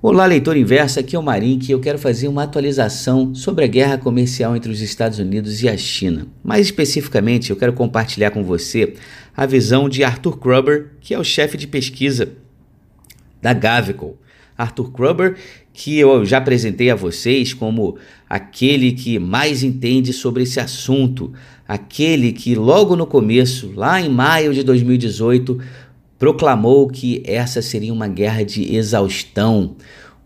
Olá, leitor inverso, aqui é o Marim que eu quero fazer uma atualização sobre a guerra comercial entre os Estados Unidos e a China. Mais especificamente, eu quero compartilhar com você a visão de Arthur Kruber, que é o chefe de pesquisa da Gavico. Arthur Kruber, que eu já apresentei a vocês como aquele que mais entende sobre esse assunto, aquele que logo no começo, lá em maio de 2018, proclamou que essa seria uma guerra de exaustão,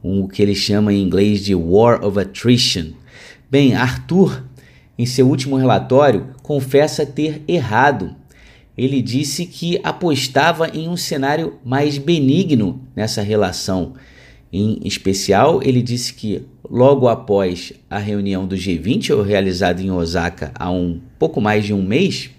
o que ele chama em inglês de War of Attrition. Bem, Arthur, em seu último relatório, confessa ter errado. Ele disse que apostava em um cenário mais benigno nessa relação. Em especial, ele disse que logo após a reunião do G20, realizada em Osaka há um pouco mais de um mês,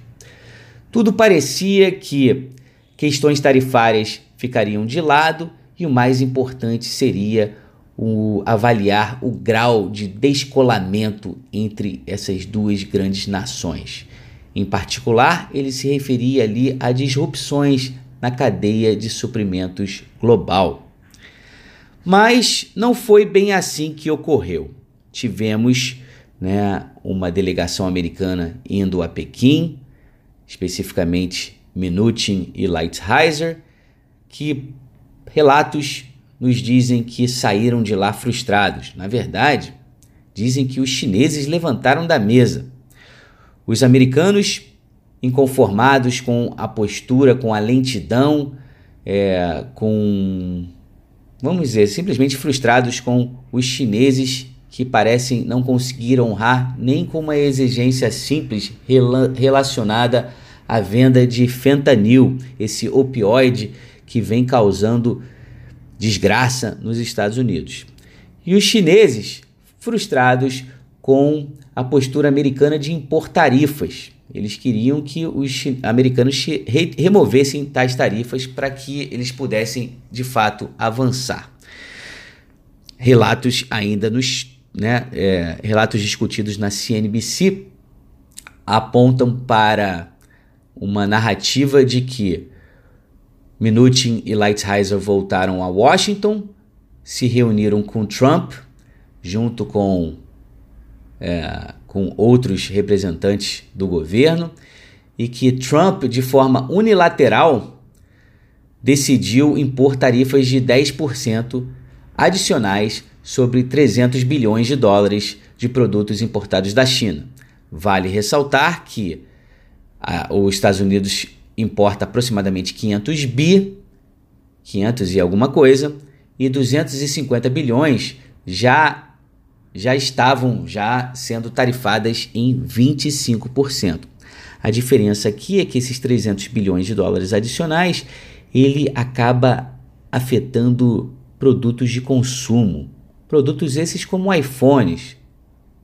tudo parecia que questões tarifárias ficariam de lado e o mais importante seria o avaliar o grau de descolamento entre essas duas grandes nações. Em particular, ele se referia ali a disrupções na cadeia de suprimentos global. Mas não foi bem assim que ocorreu. Tivemos né, uma delegação americana indo a Pequim, especificamente Minutin e Lighthizer, que relatos nos dizem que saíram de lá frustrados. Na verdade, dizem que os chineses levantaram da mesa. Os americanos, inconformados com a postura, com a lentidão, é, com, vamos dizer, simplesmente frustrados com os chineses que parecem não conseguir honrar nem com uma exigência simples relacionada a venda de fentanil, esse opioide que vem causando desgraça nos Estados Unidos. E os chineses, frustrados com a postura americana de impor tarifas. Eles queriam que os americanos removessem tais tarifas para que eles pudessem, de fato, avançar. Relatos ainda nos né, é, relatos discutidos na CNBC apontam para uma narrativa de que Minutin e Lighthizer voltaram a Washington, se reuniram com Trump, junto com, é, com outros representantes do governo, e que Trump, de forma unilateral, decidiu impor tarifas de 10% adicionais sobre 300 bilhões de dólares de produtos importados da China. Vale ressaltar que os Estados Unidos importa aproximadamente 500 bi, 500 e alguma coisa, e 250 bilhões já já estavam já sendo tarifadas em 25%. A diferença aqui é que esses 300 bilhões de dólares adicionais, ele acaba afetando produtos de consumo, produtos esses como iPhones,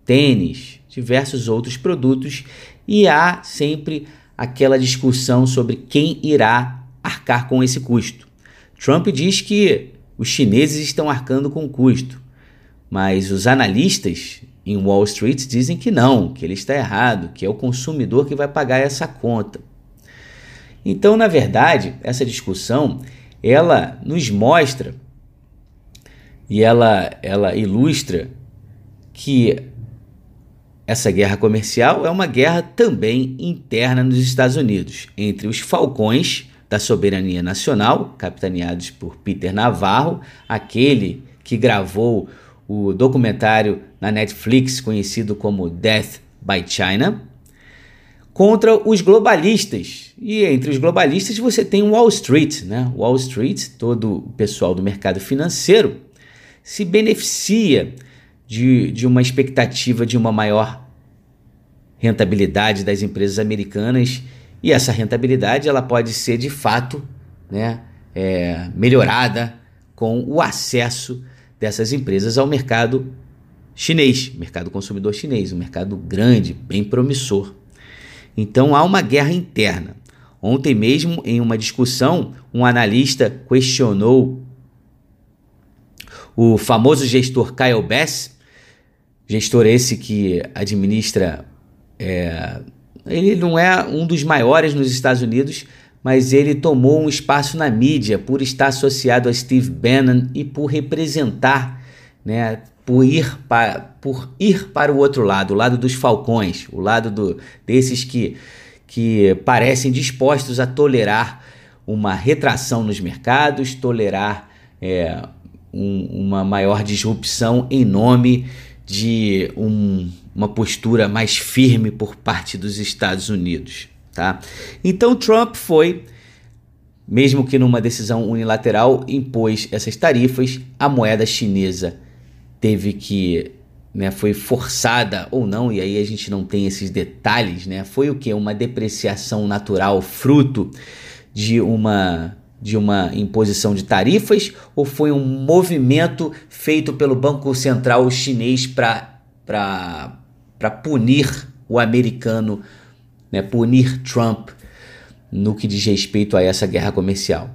tênis, diversos outros produtos e há sempre aquela discussão sobre quem irá arcar com esse custo. Trump diz que os chineses estão arcando com o custo, mas os analistas em Wall Street dizem que não, que ele está errado, que é o consumidor que vai pagar essa conta. Então, na verdade, essa discussão ela nos mostra e ela, ela ilustra que essa guerra comercial é uma guerra também interna nos Estados Unidos, entre os falcões da soberania nacional, capitaneados por Peter Navarro, aquele que gravou o documentário na Netflix conhecido como Death by China, contra os globalistas. E entre os globalistas você tem Wall Street, né? Wall Street, todo o pessoal do mercado financeiro se beneficia de, de uma expectativa de uma maior rentabilidade das empresas americanas e essa rentabilidade ela pode ser de fato né, é, melhorada com o acesso dessas empresas ao mercado chinês, mercado consumidor chinês, um mercado grande, bem promissor. Então há uma guerra interna. Ontem mesmo, em uma discussão, um analista questionou o famoso gestor Kyle Bass gestor esse que administra. É, ele não é um dos maiores nos Estados Unidos, mas ele tomou um espaço na mídia por estar associado a Steve Bannon e por representar, né, por ir para, por ir para o outro lado, o lado dos falcões, o lado do, desses que, que parecem dispostos a tolerar uma retração nos mercados, tolerar é, um, uma maior disrupção em nome de um, uma postura mais firme por parte dos Estados Unidos. Tá? Então Trump foi, mesmo que numa decisão unilateral, impôs essas tarifas, a moeda chinesa teve que né, foi forçada ou não, e aí a gente não tem esses detalhes, né? Foi o que? Uma depreciação natural, fruto de uma de uma imposição de tarifas ou foi um movimento feito pelo Banco Central chinês para punir o americano, né, punir Trump no que diz respeito a essa guerra comercial?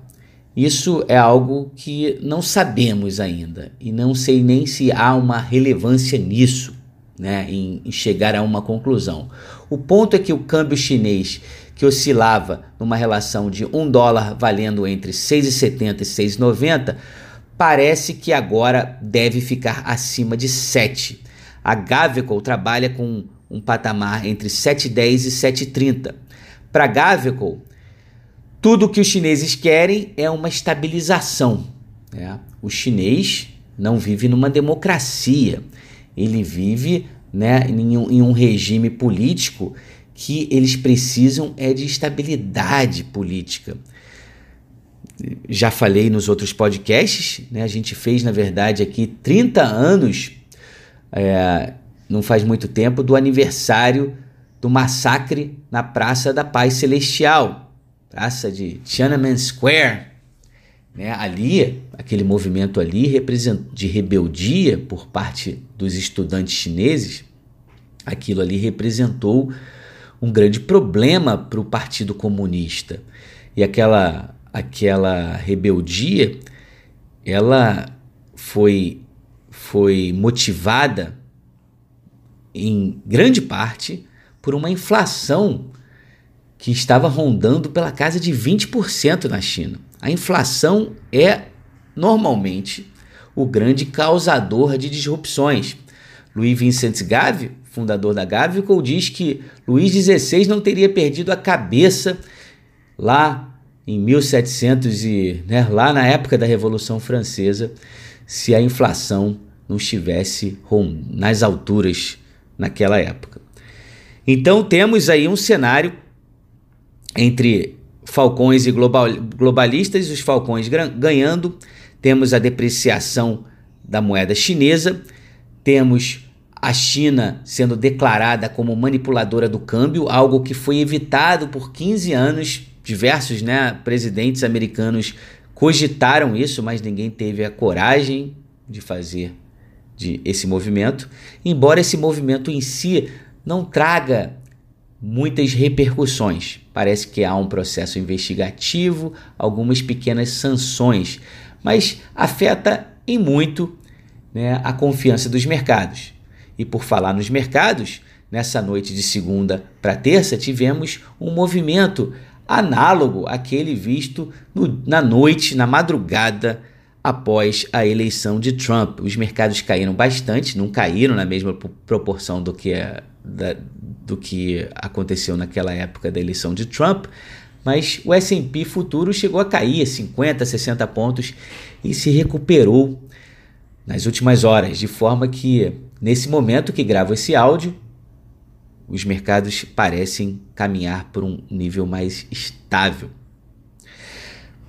Isso é algo que não sabemos ainda e não sei nem se há uma relevância nisso, né, em, em chegar a uma conclusão. O ponto é que o câmbio chinês que oscilava numa relação de um dólar valendo entre 6,70 e 6,90, parece que agora deve ficar acima de 7. A Gavico trabalha com um patamar entre 7,10 e 7,30. Para Gavico, tudo que os chineses querem é uma estabilização. Né? O chinês não vive numa democracia, ele vive né, em, um, em um regime político que eles precisam é de estabilidade política. Já falei nos outros podcasts, né? a gente fez, na verdade, aqui 30 anos, é, não faz muito tempo, do aniversário do massacre na Praça da Paz Celestial, praça de Tiananmen Square. Né? Ali, aquele movimento ali de rebeldia por parte dos estudantes chineses, aquilo ali representou um grande problema para o Partido Comunista. E aquela, aquela rebeldia, ela foi, foi motivada em grande parte por uma inflação que estava rondando pela casa de 20% na China. A inflação é normalmente o grande causador de disrupções. Louis Vincent Gave fundador da Gavico, diz que Luís XVI não teria perdido a cabeça lá em 1700 e né, lá na época da Revolução Francesa, se a inflação não estivesse nas alturas naquela época. Então temos aí um cenário entre falcões e global, globalistas, os falcões ganhando, temos a depreciação da moeda chinesa, temos a China sendo declarada como manipuladora do câmbio, algo que foi evitado por 15 anos. Diversos né, presidentes americanos cogitaram isso, mas ninguém teve a coragem de fazer de esse movimento, embora esse movimento em si não traga muitas repercussões. Parece que há um processo investigativo, algumas pequenas sanções, mas afeta em muito né, a confiança dos mercados. E por falar nos mercados, nessa noite de segunda para terça tivemos um movimento análogo àquele visto no, na noite, na madrugada após a eleição de Trump. Os mercados caíram bastante, não caíram na mesma proporção do que, da, do que aconteceu naquela época da eleição de Trump, mas o S&P futuro chegou a cair 50, 60 pontos e se recuperou nas últimas horas, de forma que Nesse momento que gravo esse áudio, os mercados parecem caminhar por um nível mais estável.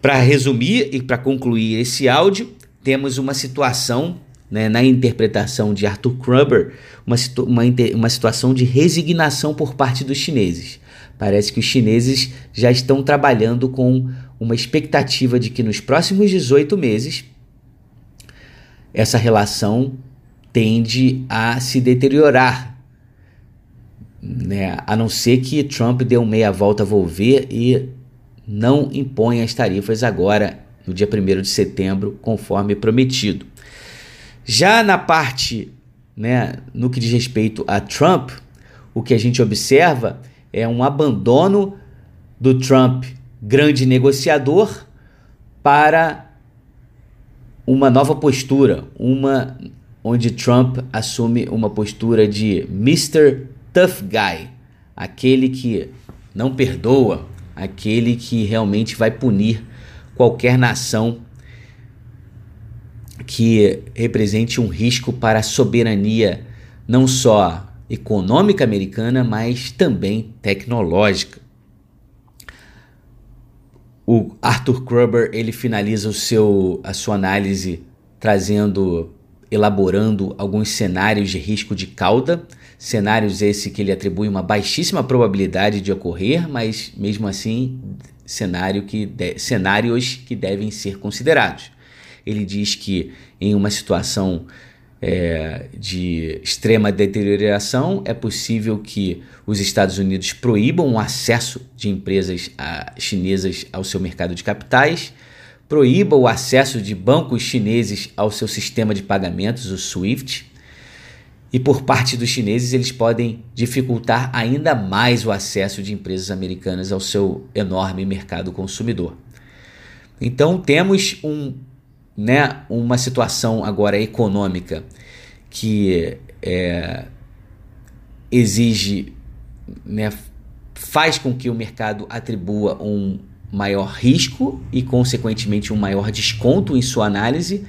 Para resumir e para concluir esse áudio, temos uma situação né, na interpretação de Arthur Kruber, uma, uma, uma situação de resignação por parte dos chineses. Parece que os chineses já estão trabalhando com uma expectativa de que nos próximos 18 meses essa relação tende a se deteriorar. Né? A não ser que Trump dê um meia volta a volver e não imponha as tarifas agora, no dia 1 de setembro, conforme prometido. Já na parte, né, no que diz respeito a Trump, o que a gente observa é um abandono do Trump grande negociador para uma nova postura, uma onde Trump assume uma postura de Mr. Tough Guy, aquele que não perdoa, aquele que realmente vai punir qualquer nação que represente um risco para a soberania não só econômica americana, mas também tecnológica. O Arthur Kruber ele finaliza o seu, a sua análise trazendo, elaborando alguns cenários de risco de cauda, cenários esse que ele atribui uma baixíssima probabilidade de ocorrer, mas mesmo assim cenário que de, cenários que devem ser considerados. Ele diz que em uma situação é, de extrema deterioração, é possível que os Estados Unidos proíbam o acesso de empresas a, chinesas ao seu mercado de capitais, proíba o acesso de bancos chineses ao seu sistema de pagamentos, o SWIFT, e por parte dos chineses eles podem dificultar ainda mais o acesso de empresas americanas ao seu enorme mercado consumidor. Então temos um né, uma situação agora econômica que é, exige, né, faz com que o mercado atribua um maior risco e, consequentemente, um maior desconto em sua análise,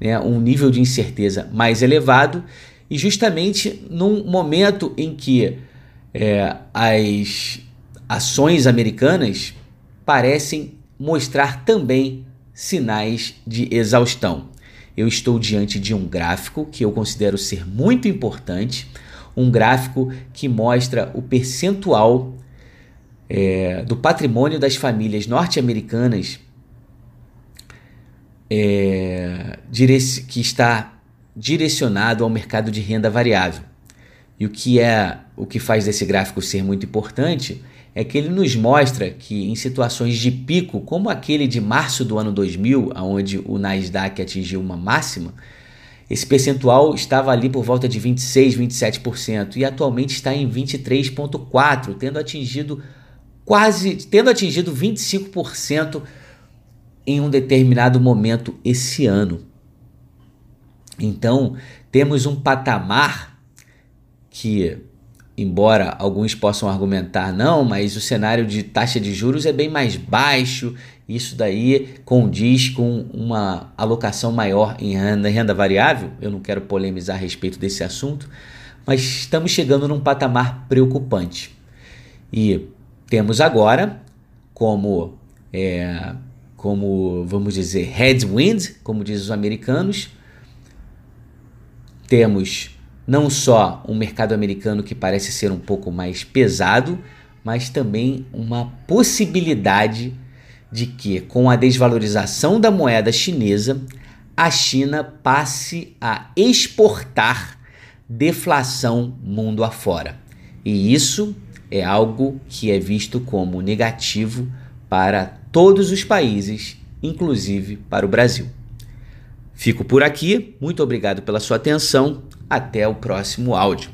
né, um nível de incerteza mais elevado, e justamente num momento em que é, as ações americanas parecem mostrar também sinais de exaustão. Eu estou diante de um gráfico que eu considero ser muito importante, um gráfico que mostra o percentual é, do patrimônio das famílias norte-americanas é, que está direcionado ao mercado de renda variável. E o que é o que faz desse gráfico ser muito importante é que ele nos mostra que em situações de pico, como aquele de março do ano 2000, onde o Nasdaq atingiu uma máxima, esse percentual estava ali por volta de 26, 27% e atualmente está em 23.4, tendo atingido quase, tendo atingido 25% em um determinado momento esse ano. Então, temos um patamar que embora alguns possam argumentar não, mas o cenário de taxa de juros é bem mais baixo, isso daí condiz com uma alocação maior em renda, renda variável. Eu não quero polemizar a respeito desse assunto, mas estamos chegando num patamar preocupante. E temos agora como é, como vamos dizer headwind, como dizem os americanos, temos não só um mercado americano que parece ser um pouco mais pesado, mas também uma possibilidade de que, com a desvalorização da moeda chinesa, a China passe a exportar deflação mundo afora. E isso é algo que é visto como negativo para todos os países, inclusive para o Brasil. Fico por aqui, muito obrigado pela sua atenção até o próximo áudio.